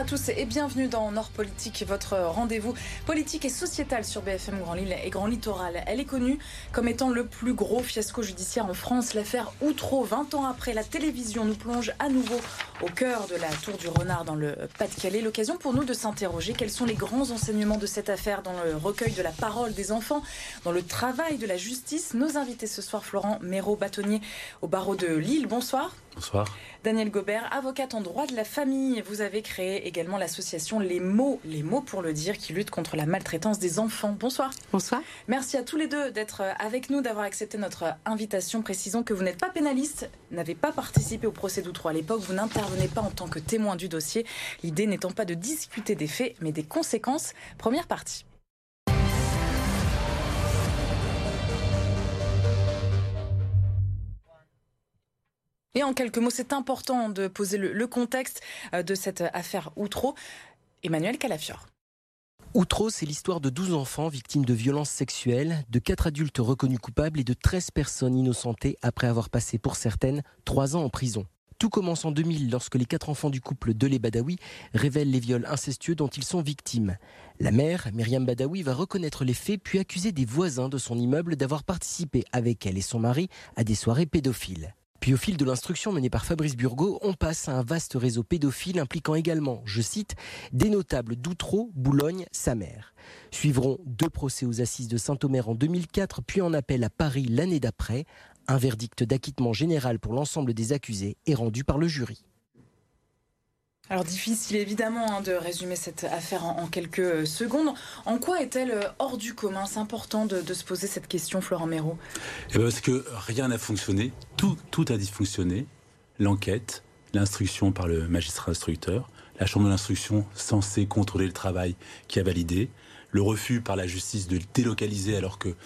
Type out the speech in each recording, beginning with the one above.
à tous et bienvenue dans Nord Politique, votre rendez-vous politique et sociétal sur BFM Grand Lille et Grand Littoral. Elle est connue comme étant le plus gros fiasco judiciaire en France, l'affaire Outreau. 20 ans après, la télévision nous plonge à nouveau au cœur de la Tour du Renard dans le Pas-de-Calais. L'occasion pour nous de s'interroger quels sont les grands enseignements de cette affaire dans le recueil de la parole des enfants, dans le travail de la justice? Nos invités ce soir, Florent Méraud, bâtonnier au barreau de Lille. Bonsoir. Bonsoir. Daniel Gobert, avocate en droit de la famille. Vous avez créé également l'association Les mots, les mots pour le dire, qui lutte contre la maltraitance des enfants. Bonsoir. Bonsoir. Merci à tous les deux d'être avec nous, d'avoir accepté notre invitation. Précisons que vous n'êtes pas pénaliste, n'avez pas participé au procès d'Outreau à l'époque, vous n'intervenez pas en tant que témoin du dossier. L'idée n'étant pas de discuter des faits, mais des conséquences. Première partie. Et en quelques mots, c'est important de poser le, contexte euh, de cette affaire Outreau. Emmanuel Calafior. Outreau, c'est l'histoire de 12 enfants victimes de violences sexuelles, de 4 adultes reconnus coupables et de 13 personnes innocentées après avoir passé pour certaines 3 ans en prison. Tout commence en 2000 lorsque les quatre enfants du couple de les Badawi révèlent les viols incestueux dont ils sont victimes. La mère, Myriam Badawi, va reconnaître les faits puis accuser des voisins de son immeuble d'avoir participé avec elle et son mari à des soirées pédophiles. Puis au fil de l'instruction menée par Fabrice Burgot, on passe à un vaste réseau pédophile impliquant également, je cite, des notables d'Outreau, Boulogne, sa. Suivront deux procès aux assises de Saint-Omer en 2004, puis en appel à Paris l'année d'après. Un verdict d'acquittement général pour l'ensemble des accusés est rendu par le jury. Alors difficile évidemment hein, de résumer cette affaire en, quelques euh, secondes. En quoi est-elle euh, hors du commun? C'est important de, se poser cette question, Florent Méraud. Eh ben, parce que rien n'a fonctionné, tout, a dysfonctionné. L'enquête, l'instruction par le magistrat instructeur, la chambre de l'instruction censée contrôler le travail qui a validé, le refus par la justice de délocaliser alors que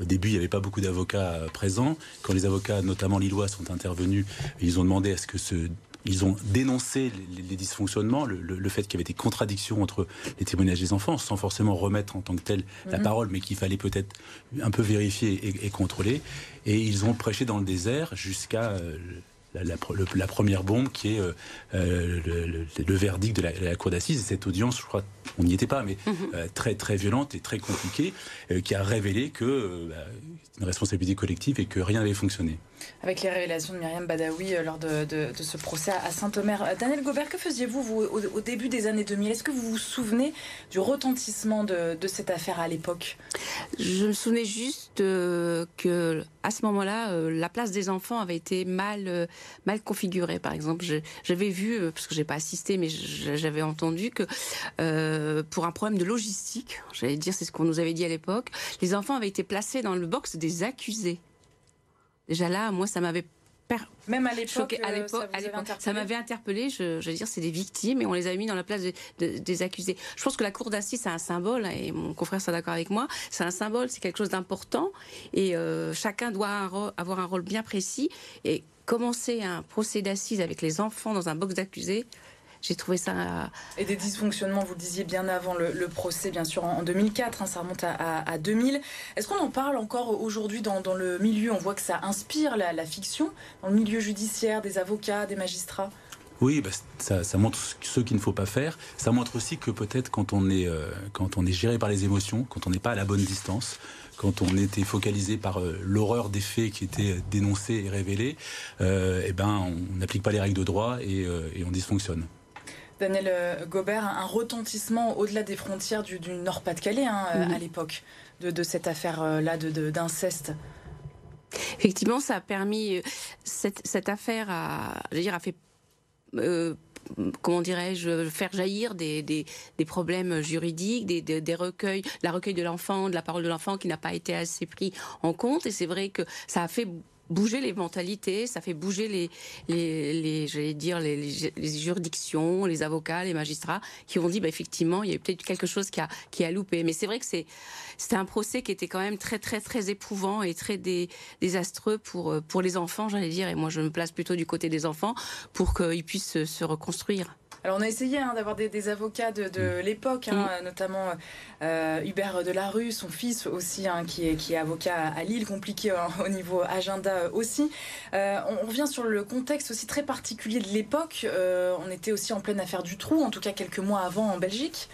au début, il n'y avait pas beaucoup d'avocats euh, présents. Quand les avocats, notamment lillois, sont intervenus, ils ont demandé à ce que ce ils ont dénoncé les, dysfonctionnements, le, fait qu'il y avait des contradictions entre les témoignages des enfants, sans forcément remettre en tant que tel la mhm. parole, mais qu'il fallait peut-être un peu vérifier et, et, contrôler. Et ils ont prêché dans le désert jusqu'à euh, la, première bombe qui est euh, euh, le, verdict de la, cour d'assises. Cette audience, je crois, on n'y était pas, mais mhm. euh, très très violente et très compliquée, qui a révélé que bah, une responsabilité collective et que rien n'avait fonctionné. Avec les révélations de Myriam Badawi lors de, ce procès à Saint-Omer. Daniel Gobert, que faisiez-vous vous, au, début des années 2000 Est-ce que vous vous souvenez du retentissement de, cette affaire à l'époque? Je me souvenais juste que à ce moment-là, la place des enfants avait été mal mal configuré. Par exemple, j'avais vu, euh, parce que j'ai pas assisté, mais j'avais entendu que euh, pour un problème de logistique, j'allais dire, c'est ce qu'on nous avait dit à l'époque, les enfants avaient été placés dans le box des accusés. Déjà là, moi, ça m'avait même à l'époque, euh, ça, m'avait interpellé. Je, je, veux dire, c'est des victimes et on les a mis dans la place des accusés. Je pense que la cour d'assises, c'est un symbole et mon confrère sera d'accord avec moi. C'est un symbole, c'est quelque chose d'important et chacun doit avoir un rôle bien précis. Et commencer un procès d'assises avec les enfants dans un box d'accusés, j'ai trouvé ça. Et des dysfonctionnements, vous le disiez bien avant le, procès, bien sûr, en, 2004, hein, ça remonte à, 2000. Est-ce qu'on en parle encore aujourd'hui dans, le milieu? On voit que ça inspire la, fiction, dans le milieu judiciaire, des avocats, des magistrats? Oui, bah, ça, montre ce qu'il ne faut pas faire. Ça montre aussi que peut-être quand on est euh, quand on est géré par les émotions, quand on n'est pas à la bonne distance, quand on était focalisé par euh, l'horreur des faits qui étaient dénoncés et révélés, euh, eh ben, on n'applique pas les règles de droit et, euh, on dysfonctionne. Daniel Gobert, un retentissement au-delà des frontières du, Nord-Pas-de-Calais hein, à l'époque de, cette affaire-là d'inceste. Effectivement, ça a permis cette, affaire à, dire, a fait comment dirais-je, faire jaillir des, des, des problèmes juridiques, des, des, recueils, la recueil de l'enfant, de la parole de l'enfant qui n'a pas été assez pris en compte. Et c'est vrai que ça a fait bouger les mentalités, ça fait bouger les, les, j'allais dire les, juridictions, les avocats, les magistrats qui ont dit bah, effectivement il y a peut-être quelque chose qui a qui a loupé. Mais c'est vrai que c'est c'était un procès qui était quand même très très très éprouvant et très désastreux pour pour les enfants, j'allais dire. Et moi je me place plutôt du côté des enfants pour qu'ils puissent se reconstruire. Alors on a essayé hein, d'avoir des, avocats de, mm. l'époque, hein, mm. notamment euh, Hubert Delarue, son fils aussi, hein, qui, est, qui est avocat à Lille, compliqué au niveau agenda aussi. Euh, on, revient sur le contexte aussi très particulier de l'époque. Euh, on était aussi en pleine affaire du trou, en tout cas quelques mois avant en Belgique.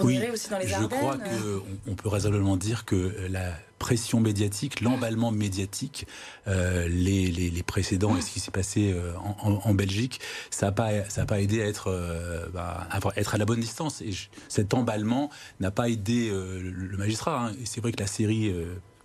Oui, aussi dans les je crois qu'on peut raisonnablement dire que la pression médiatique, l'emballement médiatique, euh, les, les, précédents et ce qui s'est passé euh, en, Belgique, ça n'a pas, ça pas aidé à être, euh, bah, à être à la bonne distance. Et cet emballement n'a pas aidé le magistrat. Hein. C'est vrai que la série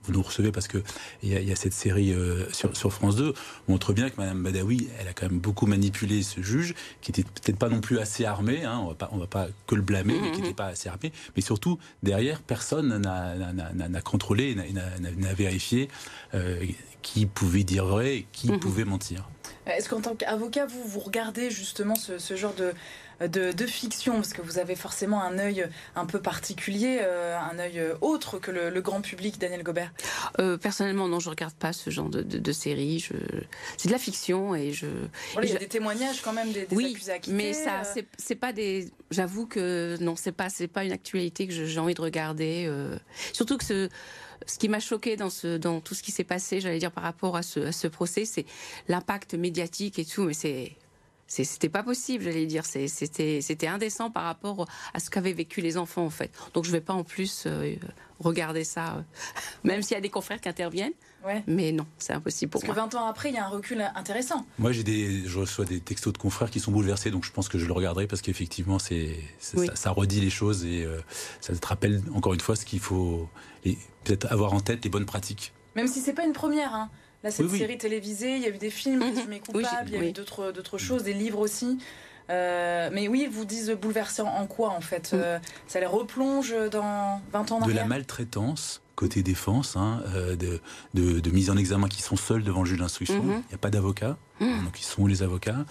vous nous recevez parce que il y, a cette série euh, sur, sur, France 2 montre bien que Madame Badawi, elle a quand même beaucoup manipulé ce juge, qui était peut-être pas non plus assez armé. Hein, on va pas, on va pas que le blâmer, mais qui n'était pas assez armé. Mais surtout derrière, personne n'a contrôlé, n'a vérifié euh, qui pouvait dire vrai et qui mhm. pouvait mentir. Est-ce qu'en tant qu'avocat, vous, vous regardez justement ce, ce genre de, de, fiction Parce que vous avez forcément un œil un peu particulier, euh, un œil autre que le, grand public, Daniel Gobert euh, Personnellement, non, je ne regarde pas ce genre de, de, série. Je... C'est de la fiction et je. il y a des témoignages quand même des, des oui, accusés Mais ça, euh. c'est pas des. J'avoue que non, c'est pas, pas une actualité que j'ai envie de regarder. Surtout que ce ce qui m'a choqué dans, ce, dans tout ce qui s'est passé, j'allais dire par rapport à ce, à ce procès, c'est l'impact médiatique et tout, mais c'est c'était pas possible, j'allais dire. C'était indécent par rapport à ce qu'avaient vécu les enfants, en fait. Donc je vais pas en plus euh, regarder ça, euh, même s'il y a des confrères qui interviennent. Mais non, c'est impossible pour Parce moi. que 20 ans après, il y a un recul intéressant. Moi, j'ai des, je reçois des textos de confrères qui sont bouleversés, donc je pense que je le regarderai parce qu'effectivement, c'est, ça, redit les choses et euh, ça te rappelle encore une fois ce qu'il faut peut-être avoir en tête les bonnes pratiques. Même si c'est pas une première. Hein. Là, cette série télévisée, il y a eu des films, mmh. coupables, il y a eu d'autres, choses, des livres aussi. Euh, mais oui, vous disent bouleversé en quoi en fait euh, Ça les replonge dans 20 ans en De la maltraitance côté défense, hein, euh, de, de, mise en examen qui sont seuls devant le juge d'instruction. Mhm. Il n'y a pas d'avocat, mhm. donc ils sont les avocats.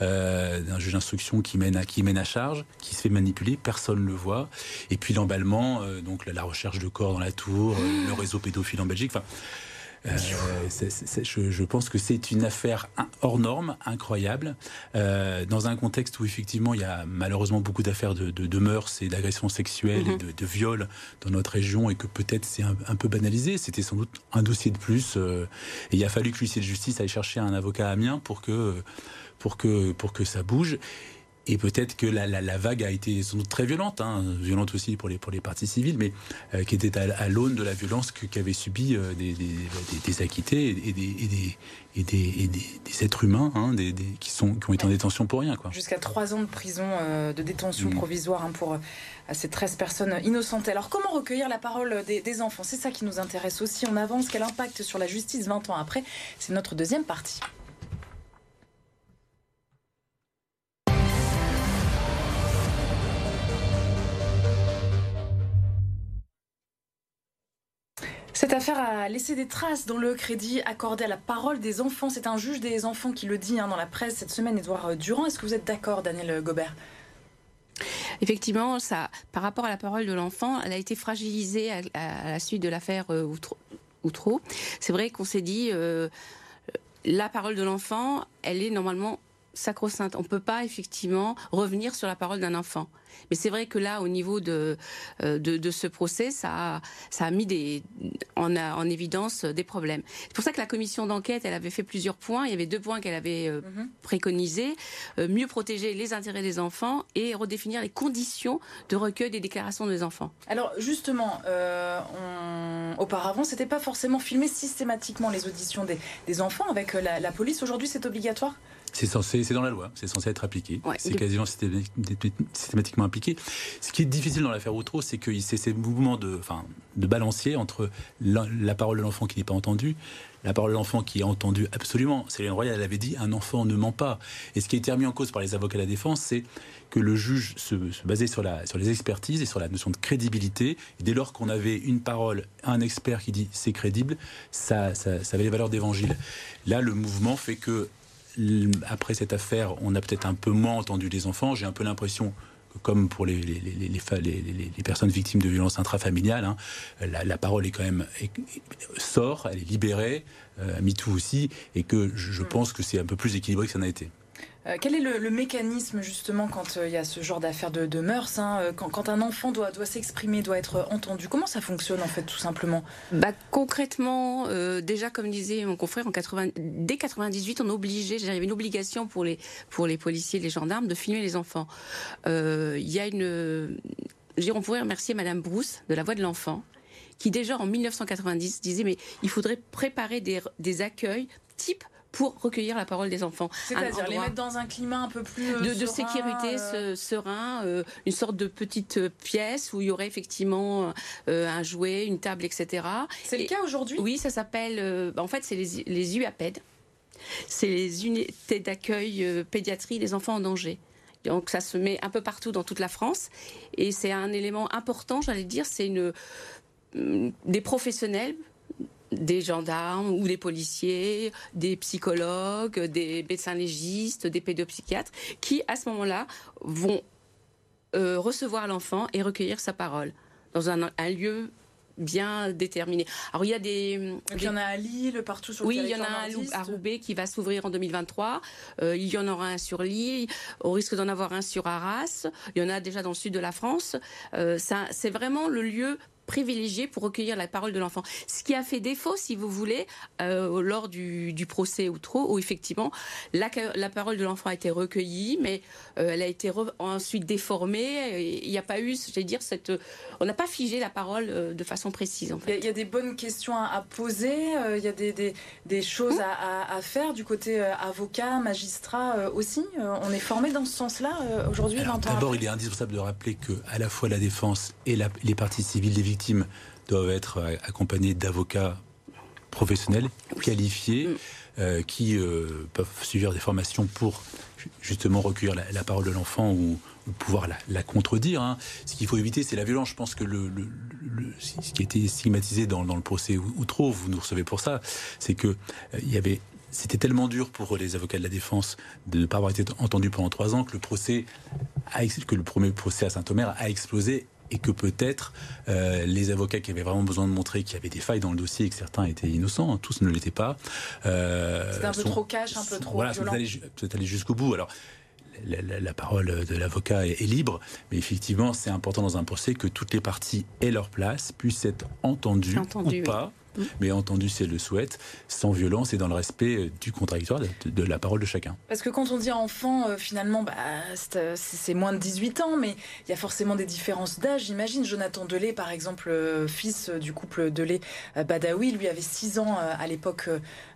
d'un juge d'instruction qui mène à qui mène à charge, qui se fait manipuler, personne ne le voit. Et puis l'emballement, donc la, recherche de corps dans la tour, le réseau pédophile en Belgique. Enfin, euh, je, pense que c'est une affaire hors norme, incroyable, euh, dans un contexte où effectivement il y a malheureusement beaucoup d'affaires de, de, de, mœurs et d'agressions sexuelles et mhm. de, de, viols dans notre région et que peut-être c'est un, peu banalisé. C'était sans doute un dossier de plus. Euh, et il a fallu que l'huissier de justice aille chercher un avocat à Amiens pour que pour que pour que ça bouge. Et peut-être que la, la, la, vague a été sans doute très violente, hein, violente aussi pour les, pour les parties civiles, mais euh, qui était à, l'aune de la violence qu'avaient subi euh, des, des, des, acquittés et des, et des, et des, des, êtres humains hein, des, qui, sont, qui ont été en détention pour rien. Jusqu'à trois ans de prison, euh, de détention mmh. provisoire hein, pour ces 13 personnes innocentes. Alors comment recueillir la parole des, enfants? C'est ça qui nous intéresse aussi. On avance, quel impact sur la justice 20 ans après? C'est notre deuxième partie. Cette affaire a laissé des traces dans le crédit accordé à la parole des enfants. C'est un juge des enfants qui le dit hein, dans la presse cette semaine, Edouard Durand. Est-ce que vous êtes d'accord, Daniel Gobert? Effectivement, ça, par rapport à la parole de l'enfant, elle a été fragilisée à, la suite de l'affaire euh, Outreau. C'est vrai qu'on s'est dit, euh, la parole de l'enfant, elle est normalement sacro-sainte. On ne peut pas effectivement revenir sur la parole d'un enfant. Mais c'est vrai que là, au niveau de, euh, de, ce procès, ça a, ça a mis des, en, en évidence des problèmes. C'est pour ça que la commission d'enquête, elle avait fait plusieurs points. Il y avait deux points qu'elle avait euh, mhm. préconisés. Euh, mieux protéger les intérêts des enfants et redéfinir les conditions de recueil des déclarations des enfants. Alors justement, on... auparavant, c'était pas forcément filmé systématiquement les auditions des, des enfants avec la, la police. Aujourd'hui, c'est obligatoire? C'est censé, c'est dans la loi, c'est censé être appliqué. c'est quasiment systématiquement Ce qui est difficile dans l'affaire Outreau, c'est que c'est ces mouvements de, enfin, de balancier entre la, parole de l'enfant qui n'est pas entendue, la parole de l'enfant qui est entendue absolument. Céline Royal elle avait dit un enfant ne ment pas. Et ce qui a été remis en cause par les avocats de la défense, c'est que le juge se, basait sur, la, sur les expertises et sur la notion de crédibilité. Dès lors qu'on avait une parole, un expert qui dit c'est crédible, ça, ça, ça avait les valeurs d'évangile. Là, le mouvement fait que après cette affaire, on a peut-être un peu moins entendu les enfants. J'ai un peu l'impression comme pour les, les, les, personnes victimes de violences intrafamiliales, hein, la, parole est quand même sort, elle est libérée, euh, MeToo aussi, et que je, je pense que c'est un peu plus équilibré que ça n'a été. Euh, quel est le, mécanisme justement quand euh, il y a ce genre d'affaires de, mœurs, hein, euh, quand, un enfant doit, doit s'exprimer, doit être entendu? Comment ça fonctionne en fait tout simplement? Bah, Concrètement, déjà comme disait mon confrère, en 80, dès 98, on obligeait, j'avais une obligation pour les, pour les policiers, les gendarmes de filmer les enfants. Il y a une... On pourrait remercier Madame Brousse de la Voix de l'Enfant qui déjà en 1990 disait mais il faudrait préparer des, des accueils type pour recueillir la parole des enfants. C'est-à-dire les mettre dans un climat un peu plus de, de sécurité euh... serein, euh, une sorte de petite euh, pièce où il y aurait effectivement euh, un jouet, une table, etc. C'est le cas aujourd'hui? Oui, ça s'appelle. en fait, c'est les, les UAPED. C'est les unités d'accueil pédiatrie des enfants en danger. Donc ça se met un peu partout dans toute la France et c'est un élément important, j'allais dire, c'est une des professionnels des gendarmes ou des policiers, des psychologues, des médecins légistes, des pédopsychiatres, qui à ce moment-là vont euh, recevoir l'enfant et recueillir sa parole dans un, lieu bien déterminé. Alors il y a des... Il y en a à Lille, partout sur le Oui, il y en a un à Roubaix qui va s'ouvrir en 2023. Euh, il y en aura un sur Lille. Au risque d'en avoir un sur Arras. Il y en a déjà dans le sud de la France. Euh, c'est vraiment le lieu privilégié pour recueillir la parole de l'enfant. Ce qui a fait défaut, si vous voulez, euh, lors du, procès ou trop, où effectivement la, la parole de l'enfant a été recueillie, mais euh, elle a été ensuite déformée. Il n'y a pas eu, je vais dire, cette, on n'a pas figé la parole euh, de façon précise. En fait. Il y, a des bonnes questions à, poser, il y a des, des, des choses mmh. à, à, faire du côté avocat, magistrat aussi. on est formé dans ce sens-là aujourd'hui. D'abord, il est indispensable de rappeler que à la fois la défense et les parties civiles des victimes doivent être euh, accompagnés d'avocats professionnels, qualifiés, mm. euh, qui euh, peuvent suivre des formations pour justement recueillir la, parole de l'enfant ou, pouvoir la, contredire. Hein. Ce qu'il faut éviter, c'est la violence. Je pense que le, ce qui a été stigmatisé dans, le procès Outreau, vous nous recevez pour ça, c'est que il y avait c'était tellement dur pour les avocats de la défense de ne pas avoir été entendus pendant trois ans que le procès a, que le premier procès à Saint-Omer a explosé et que peut-être euh, les avocats qui avaient vraiment besoin de montrer qu'il y avait des failles dans le dossier et que certains étaient innocents, hein, tous ne l'étaient pas. Euh, C'était un peu trop cash, un peu trop voilà, violent. Peut-être aller jusqu'au bout. Alors, la, parole de l'avocat est, libre, mais effectivement, c'est important dans un procès que toutes les parties aient leur place, puissent être entendues ou pas. Mais entendu, si elle le souhaite, sans violence et dans le respect euh, du contradictoire de, la parole de chacun. Parce que quand on dit enfant, euh, finalement, bah, euh, c'est moins de 18 ans, mais il y a forcément des différences d'âge. J'imagine Jonathan Delay, par exemple, fils du couple Delay-Badawi, lui avait 6 ans à l'époque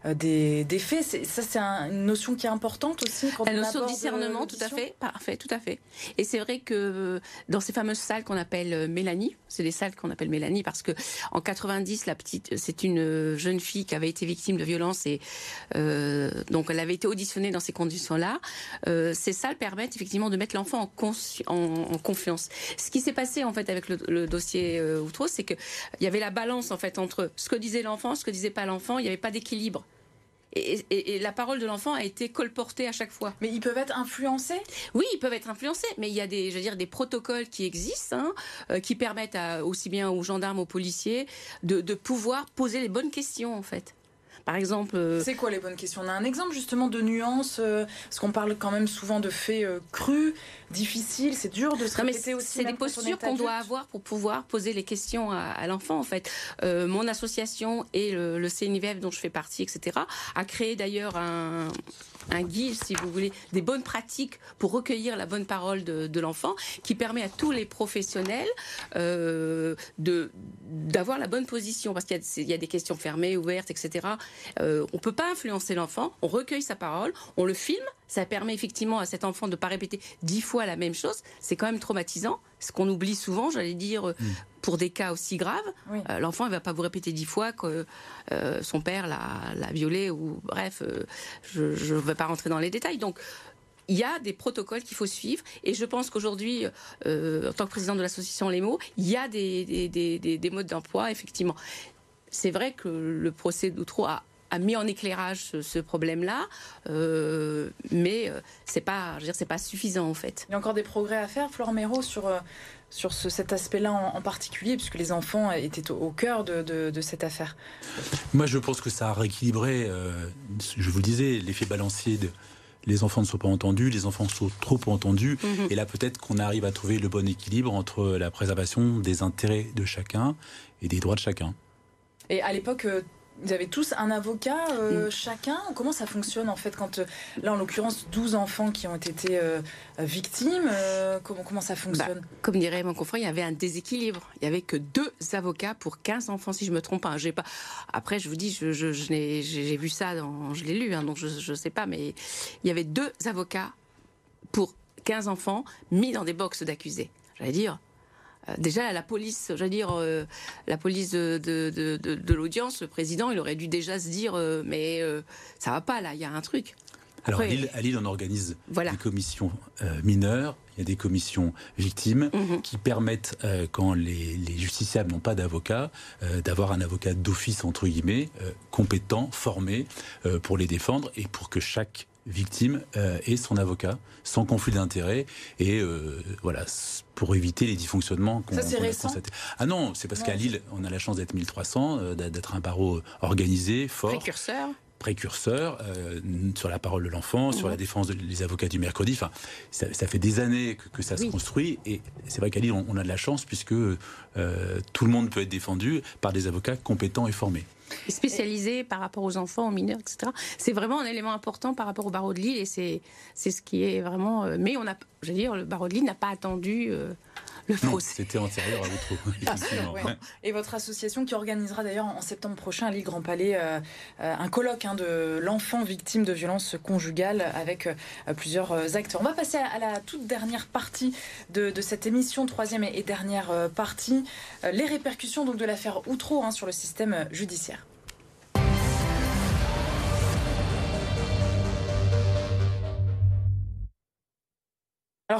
des, des, faits. Ça, c'est une notion qui est importante aussi. la notion de discernement, tout à fait. Parfait, tout à fait. Et c'est vrai que dans ces fameuses salles qu'on appelle Mélanie, c'est des salles qu'on appelle Mélanie parce que en 90, la petite c'est une euh, jeune fille qui avait été victime de violences et euh, donc elle avait été auditionnée dans ces conditions-là. Euh, ces salles permettent effectivement de mettre l'enfant en, confiance. Ce qui s'est passé en fait avec le, dossier Outreau, c'est qu'il y avait la balance en fait entre ce que disait l'enfant, ce que disait pas l'enfant. Il n'y avait pas d'équilibre. Et, la parole de l'enfant a été colportée à chaque fois. Mais ils peuvent être influencés? Oui, ils peuvent être influencés, mais il y a des, je veux dire, des protocoles qui existent, hein, euh, qui permettent aussi bien aux gendarmes, aux policiers, de, de pouvoir poser les bonnes questions, en fait. Par exemple. Euh, c'est quoi les bonnes questions? On a un exemple justement de nuances, euh, parce qu'on parle quand même souvent de faits euh, crus, difficiles, c'est dur de se répéter aussi. C'est des postures qu'on doit avoir pour pouvoir poser les questions à, l'enfant en fait. mon association et le, le CNIVF dont je fais partie, etc., a créé d'ailleurs un, un guide, si vous voulez, des bonnes pratiques pour recueillir la bonne parole de, l'enfant, qui permet à tous les professionnels euh, de d'avoir la bonne position, parce qu'il y, a des questions fermées, ouvertes, etc. Euh, on peut pas influencer l'enfant, on recueille sa parole, on le filme, ça permet effectivement à cet enfant de pas répéter dix fois la même chose. C'est quand même traumatisant. Ce qu'on oublie souvent, j'allais dire, euh, mm. Pour des cas aussi graves, euh, l'enfant ne va pas vous répéter dix fois que euh, son père l'a violé ou bref, je ne vais pas rentrer dans les détails. Donc il y a des protocoles qu'il faut suivre et je pense qu'aujourd'hui, en tant que président de l'association Les Mots, il y a des, des modes d'emploi, effectivement. C'est vrai que le procès d'Outreau a a mis en éclairage ce, problème-là, euh, mais euh, c'est pas, je veux dire, c'est pas suffisant en fait. Il y a encore des progrès à faire, Flore Méro, sur euh, sur cet aspect-là en, particulier, puisque les enfants étaient au, cœur de, cette affaire. Moi, je pense que ça a rééquilibré, je vous le disais, l'effet balancier de les enfants ne sont pas entendus, les enfants sont trop entendus. Mhm. Et là, peut-être qu'on arrive à trouver le bon équilibre entre la préservation des intérêts de chacun et des droits de chacun. Et à l'époque, euh, vous avez tous un avocat euh, chacun? Comment ça fonctionne en fait quand, euh, là en l'occurrence, 12 enfants qui ont été euh, victimes comment, comment ça fonctionne? Comme dirait mon confrère, il y avait un déséquilibre. Il n'y avait que deux avocats pour 15 enfants, si je me trompe pas. J'ai pas... Après, je vous dis, je, je, je j'ai vu ça, dans... je l'ai lu, hein, donc je ne sais pas, mais il y avait deux avocats pour 15 enfants mis dans des boxes d'accusés. J'allais dire. Euh, Déjà, la police, j'allais dire, euh, la police de, de, de, de- l'audience, le président, il aurait dû déjà se dire, euh, mais euh, ça va pas là, il y a un truc. Alors, à Lille, à Lille, on organise Voilà. des commissions mineures, il y a des commissions victimes Mhm. qui permettent, euh, quand les, les justiciables n'ont pas d'avocat, euh, d'avoir un avocat d'office, entre guillemets, euh, compétent, formé pour les défendre et pour que chaque victime euh, ait son avocat sans conflit d'intérêt et euh, voilà pour éviter les dysfonctionnements qu'on Ça, c'est qu'on a récent constatés. Ah non, c'est parce qu'à Lille, on a la chance d'être 1300, euh, d'être un barreau organisé, fort Précurseur. précurseur euh, sur la parole de l'enfant, sur Mhm. la défense des avocats du mercredi. Enfin, ça, ça fait des années que, que ça se construit et c'est vrai qu'à Lille, on, on a de la chance puisque euh, tout le monde peut être défendu par des avocats compétents et formés. Spécialisé par rapport aux enfants, aux mineurs, etc. C'est vraiment un élément important par rapport au barreau de Lille et c'est c'est ce qui est vraiment. euh, Mais on a, je veux dire, le barreau de Lille n'a pas attendu euh, le procès. c'était antérieur à. Ouais. Et votre association qui organisera d'ailleurs en septembre prochain à Lille Grand Palais euh, un colloque hein, de l'enfant victime de violences conjugales avec euh, plusieurs acteurs. On va passer à, la toute dernière partie de, de cette émission, troisième et, dernière partie, euh, les répercussions donc de l'affaire Outreau hein, sur le système judiciaire.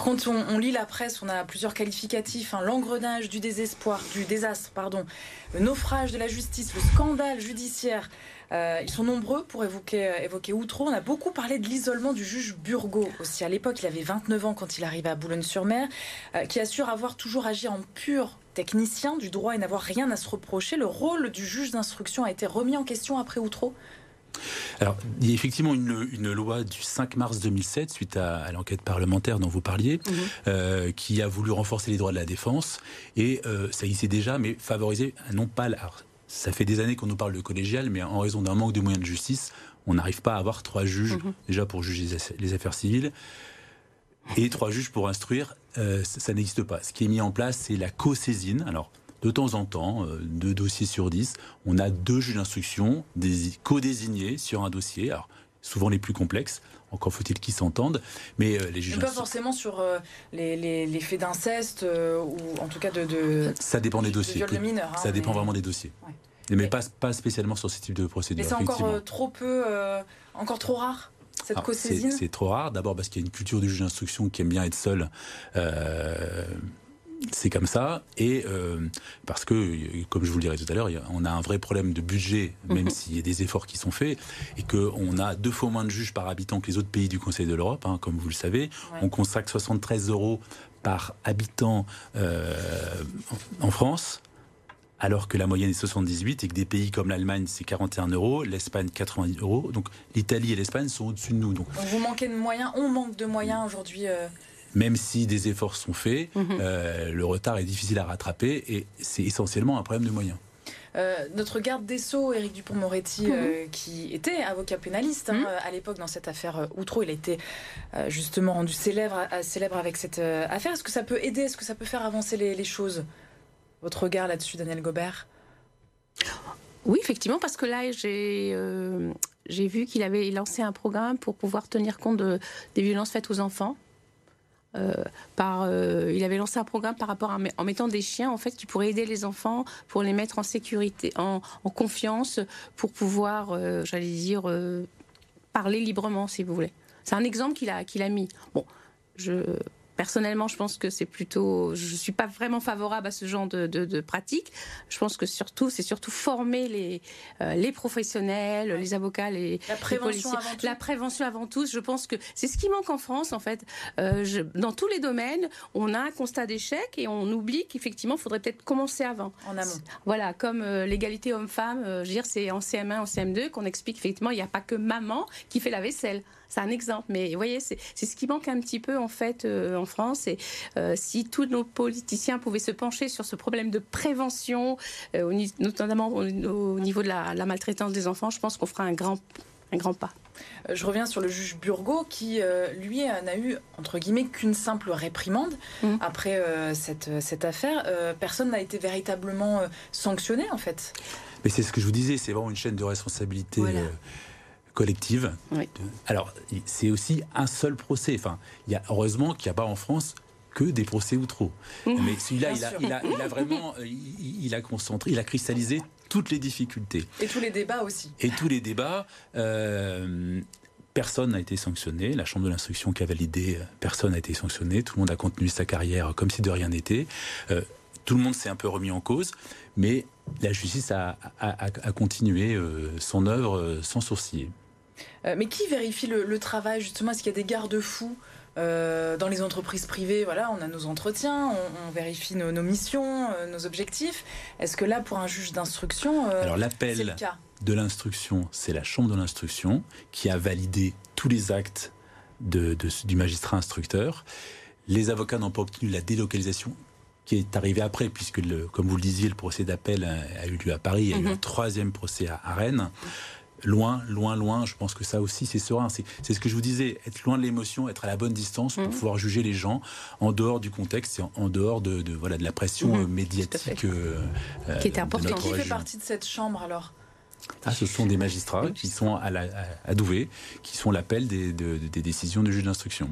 Quand on, lit la presse, on a plusieurs qualificatifs hein, l'engrenage du désespoir, du désastre, pardon, le naufrage de la justice, le scandale judiciaire. Euh, ils sont nombreux pour évoquer, euh, évoquer Outreau. On a beaucoup parlé de l'isolement du juge Burgot aussi. À l'époque, il avait 29 ans quand il arrivait à Boulogne-sur-Mer, euh, qui assure avoir toujours agi en pur technicien du droit et n'avoir rien à se reprocher. Le rôle du juge d'instruction a été remis en question après Outreau? Alors, il y a effectivement une, une loi du 5 mars 2007, suite à, à l'enquête parlementaire dont vous parliez, Mhm. euh, qui a voulu renforcer les droits de la défense. Et euh, ça y est déjà, mais favoriser, non pas... alors, ça fait des années qu'on nous parle de collégial, mais en raison d'un manque de moyens de justice, on n'arrive pas à avoir trois juges, Mhm. déjà pour juger les affaires civiles, et trois juges pour instruire, euh, ça, ça n'existe pas. Ce qui est mis en place, c'est la co-saisine. Alors, de temps en temps, euh, deux dossiers sur dix, on a deux juges d'instruction dési- co-désignés sur un dossier. Alors, souvent les plus complexes. Encore faut-il qu'ils s'entendent. Mais euh, les juges pas forcément sur euh, les, les- les faits d'inceste euh, ou en tout cas de, de, ça dépend des de dossiers. viol de mineurs. hein, Ça dépend vraiment des dossiers. Ouais. Mais, Mais- pas, pas spécialement sur ce type de procédure. Mais c'est encore trop peu, encore trop rare cette c'est co-saisine? c'est trop rare. D'abord parce qu'il y a une culture du juge d'instruction qui aime bien être seul. C'est comme ça. Et euh, parce que, comme je vous le dirai tout à l'heure, on a un vrai problème de budget, même Mhm. s'il y a des efforts qui sont faits, et qu'on a deux fois moins de juges par habitant que les autres pays du Conseil de l'Europe, hein, comme vous le savez. Ouais. On consacre 73 euros par habitant euh, en France. Alors que la moyenne est 78 et que des pays comme l'Allemagne c'est 41 euros, l'Espagne 90 euros. Donc l'Italie et l'Espagne sont au-dessus de nous. Donc vous manquez de moyens, on manque de moyens aujourd'hui. euh, même si des efforts sont faits, Mhm. euh, le retard est difficile à rattraper et c'est essentiellement un problème de moyens. Euh, notre garde des Sceaux, Éric Dupont-Moretti, Mhm. euh, qui était avocat pénaliste hein, Mhm. à l'époque dans cette affaire Outreau, il a été euh, justement rendu célèbre, célèbre avec cette euh, affaire. Est-ce que ça peut aider Est-ce que ça peut faire avancer les, les choses Votre regard là-dessus, Daniel Gobert? Oui, effectivement, parce que là, j'ai euh, j'ai vu qu'il avait lancé un programme pour pouvoir tenir compte de- des violences faites aux enfants. Euh, par, euh, il avait lancé un programme par rapport à, en mettant des chiens en fait qui pourraient aider les enfants pour les mettre en sécurité, en, confiance, pour pouvoir, euh, j'allais dire, parler librement, si vous voulez. C'est un exemple qu'il a, qu'il a mis. Bon, je, personnellement, je pense que c'est plutôt. Je ne suis pas vraiment favorable à ce genre de, de, de pratique. Je pense que surtout, c'est surtout former les, euh, les professionnels, les avocats, les, La les prévention policiers. avant tout. La prévention avant tout. Je pense que c'est ce qui manque en France, en fait. Euh, je- dans tous les domaines, on a un constat d'échec et on oublie qu'effectivement, il faudrait peut-être commencer avant. En amont. Voilà, comme euh, l'égalité homme-femme, euh, je veux dire, c'est en CM1, en CM2 qu'on explique effectivement, il n'y a pas que maman qui fait la vaisselle. C'est un exemple. Mais vous voyez, c'est ce qui manque un petit peu en fait euh, en France. Et euh, si tous nos politiciens pouvaient se pencher sur ce problème de prévention, euh, notamment au, niveau de la, la maltraitance des enfants, je pense qu'on fera un grand, un grand pas. Je reviens sur le juge Burgot qui, lui, n'a eu, entre guillemets, qu'une simple réprimande mmh. après cette, cette, affaire. personne n'a été véritablement sanctionné, en fait. Mais c'est ce que je vous disais, c'est vraiment une chaîne de responsabilité collective. Alors, c'est aussi un seul procès. Enfin, il y a, heureusement qu'il n'y a pas en France que des procès ou trop. Mais celui-là, il a, vraiment, euh, il, a concentré, il a cristallisé toutes les difficultés. Et tous les débats aussi. Et tous les débats. Euh, personne n'a été sanctionné. La Chambre de l'instruction qui a validé, personne n'a été sanctionné. Tout le monde a continué sa carrière comme si de rien n'était. Euh, tout le monde s'est un peu remis en cause, mais la justice a, continué son œuvre sans sourciller. Euh, mais qui vérifie le, travail justement? Est-ce qu'il y a des garde-fous euh, dans les entreprises privées, voilà, on a nos entretiens, on, vérifie nos, missions, euh, nos objectifs. Est-ce que là, pour un juge d'instruction, alors l'appel de l'instruction, c'est la chambre de l'instruction qui a validé tous les actes du magistrat instructeur. Les avocats n'ont pas obtenu la délocalisation qui est arrivée après, puisque, le, comme vous le disiez, le procès d'appel a, eu lieu à Paris, il y a eu mhm. un troisième procès à Rennes loin, loin, loin. Je pense que ça aussi, c'est serein. C'est ce que je vous disais, être loin de l'émotion, être à la bonne distance pour mhm. pouvoir juger les gens en dehors du contexte et en, dehors de, voilà, de la pression mhm. euh, médiatique. Euh, qui est important. Qui fait partie de cette chambre alors? Ah, ce sont des magistrats qui sont à, la, à Douai, qui sont l'appel des, des décisions du juge d'instruction.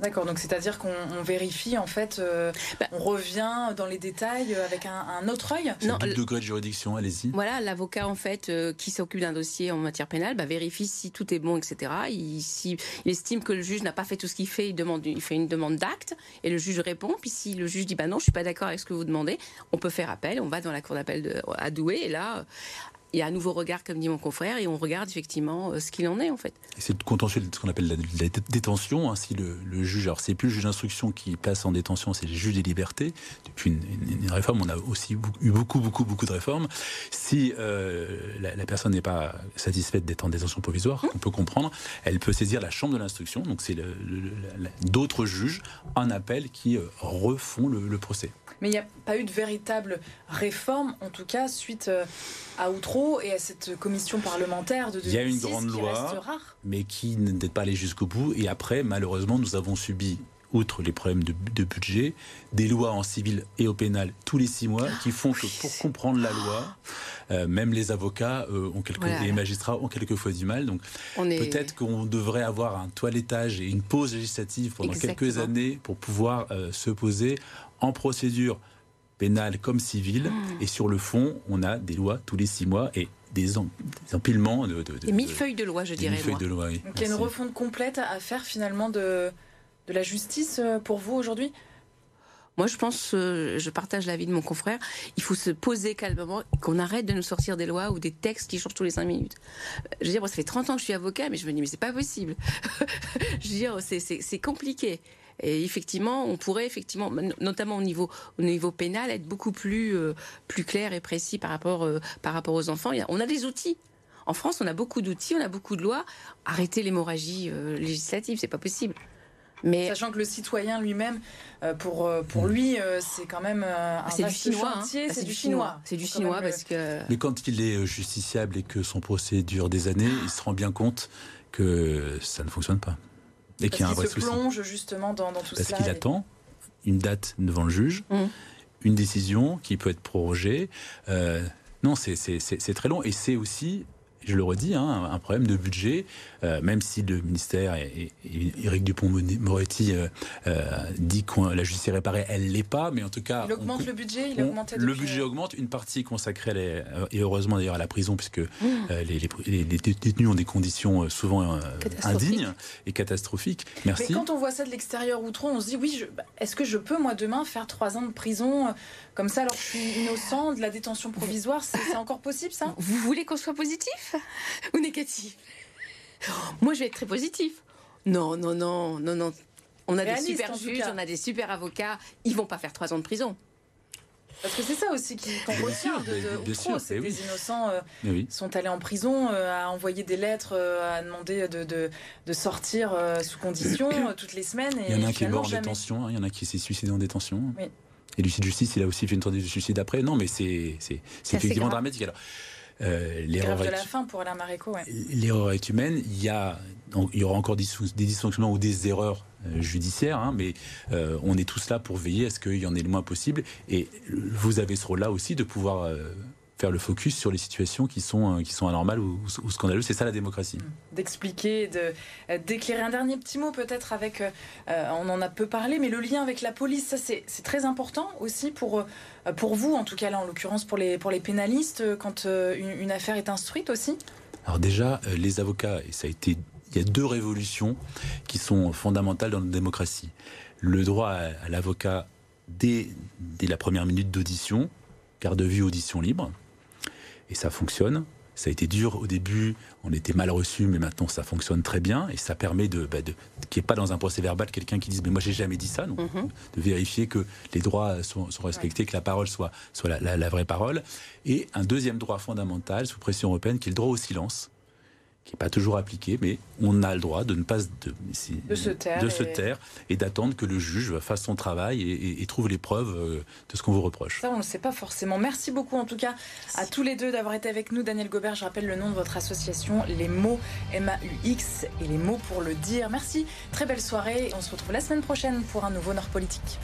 D'accord, donc c'est-à-dire qu'on vérifie, en fait, euh, bah, on revient dans les détails avec un, autre œil Non, le degré de juridiction, allez-y. Voilà, l'avocat, en fait, euh, qui s'occupe d'un dossier en matière pénale, bah, vérifie si tout est bon, etc. Il, il estime que le juge n'a pas fait tout ce qu'il fait, il, demande, il fait une demande d'acte, et le juge répond. Puis si le juge dit, bah non, je suis pas d'accord avec ce que vous demandez, on peut faire appel, on va dans la cour d'appel à Douai, et là, il y a un nouveau regard, comme dit mon confrère, et on regarde effectivement euh, ce qu'il en est en fait. C'est contentieux de ce qu'on appelle la, détention. Ainsi, le, juge, alors c'est plus le juge d'instruction qui place en détention, c'est le juge des libertés. Depuis une, réforme, on a aussi eu beaucoup, beaucoup, beaucoup de réformes. Si euh, la, personne n'est pas satisfaite d'être en détention provisoire, hum. on peut comprendre, elle peut saisir la chambre de l'instruction. Donc c'est d'autres juges en appel qui euh, refont le procès. Mais il n'y a pas eu de véritable réforme, en tout cas, suite euh, à Outreau et à cette commission parlementaire de 2006 Il y a une grande loi, mais qui n'est pas allée jusqu'au bout. Et après, malheureusement, nous avons subi outre les problèmes de, budget, des lois en civil et au pénal tous les six mois qui font que pour comprendre la loi, euh, même les avocats euh, ont quelques, et les magistrats ont quelquefois du mal. Donc peut-être qu'on devrait avoir un toilettage et une pause législative pendant quelques années pour pouvoir se poser en procédure pénale comme civile. Hmm. Et sur le fond, on a des lois tous les six mois et des, empilements de, de, Des millefeuilles de loi, je dirais. De loi, Donc il y a une refonte complète à faire finalement de, de la justice euh, pour vous aujourd'hui? Moi, je pense, euh, je partage l'avis de mon confrère, il faut se poser calmement, qu'on arrête de nous sortir des lois ou des textes qui changent tous les cinq minutes. Je veux dire, moi, ça fait 30 ans que je suis avocat, mais je me dis, mais c'est pas possible. je veux dire, c'est compliqué. Et effectivement, on pourrait effectivement, notamment au niveau, au niveau pénal, être beaucoup plus, euh, plus clair et précis par rapport, euh, par rapport aux enfants. On a des outils. En France, on a beaucoup d'outils, on a beaucoup de lois. Arrêter l'hémorragie euh, législative, c'est pas possible. Mais... Sachant que le citoyen lui-même, pour, pour lui, c'est quand même un c'est du chinois, hein. c'est du chinois. C'est du chinois parce que. Mais quand il est justiciable et que son procès dure des années, il se rend bien compte que ça ne fonctionne pas. Et qu'il un se plonge justement dans, tout Parce qu'il attend une date devant le juge, mmh. une décision qui peut être prorogée. Euh, non, c'est très long. Et c'est aussi je le redis, hein, un problème de budget, euh, même si le ministère et, Éric Dupont-Moretti euh, euh, dit que la justice est réparée, elle l'est pas, mais en tout cas... Il augmente le budget, il augmente Le budget augmente, une partie consacrée, et heureusement d'ailleurs à la prison, puisque mmh. les, détenus ont des conditions souvent indignes et catastrophiques. Merci. Mais quand on voit ça de l'extérieur outre, on se dit, oui, bah, est-ce que je peux, moi, demain, faire trois ans de prison comme ça, alors que je suis innocent, de la détention provisoire, c'est encore possible ça? Vous voulez qu'on soit positif? ou négatif Moi, je vais être très positif. Non, non, non, non, non. On a des super juges, on a des super avocats. Ils vont pas faire trois ans de prison. Parce que c'est ça aussi qu'on retient de, c'est des innocents euh, sont allés en prison, euh, à envoyer des lettres, euh, à demander de, de, de sortir sous condition toutes les semaines. il y en a un qui est mort en détention, hein, il y en a qui s'est suicidé en détention. Et l'huissier de justice, il a aussi fait une tentative de suicide après. Non, mais c'est effectivement dramatique. Alors, euh, l'erreur de la fin pour Alain Maréco. Ouais. L'erreur est humaine. Il y, a, il y aura encore des, dysfonctionnements ou des erreurs euh, judiciaires, hein, mais euh, on est tous là pour veiller à ce qu'il y en ait le moins possible. Et vous avez ce rôle-là aussi de pouvoir faire le focus sur les situations qui sont, euh, qui sont anormales ou, scandaleuses. C'est ça la démocratie. D'expliquer, euh, d'éclairer. Un dernier petit mot peut-être avec, euh, on en a peu parlé, mais le lien avec la police, ça c'est très important aussi pour, pour vous, en tout cas là en l'occurrence pour les, pour les pénalistes, quand une, affaire est instruite aussi Alors déjà, les avocats, et ça a été, il y a deux révolutions qui sont fondamentales dans la démocratie. Le droit à, l'avocat dès, dès la première minute d'audition, garde de vue, audition libre. Et ça fonctionne. Ça a été dur au début, on était mal reçu, mais maintenant ça fonctionne très bien et ça permet de, bah, de qu'il n'y ait pas dans un procès verbal quelqu'un qui dise mais moi j'ai jamais dit ça, mm-hmm. de vérifier que les droits sont, respectés, que la parole soit, soit la, vraie parole. Et un deuxième droit fondamental sous pression européenne qui est le droit au silence qui n'est pas toujours appliqué, mais on a le droit de ne pas de, de se taire, de et... taire et d'attendre que le juge fasse son travail et, trouve les preuves euh, de ce qu'on vous reproche. Ça, on ne le sait pas forcément. Merci beaucoup en tout cas à tous les deux d'avoir été avec nous. Daniel Gobert, je rappelle le nom de votre association, Les mots M-A-U-X et les mots pour le dire. Merci, très belle soirée. On se retrouve la semaine prochaine pour un nouveau Nord Politique.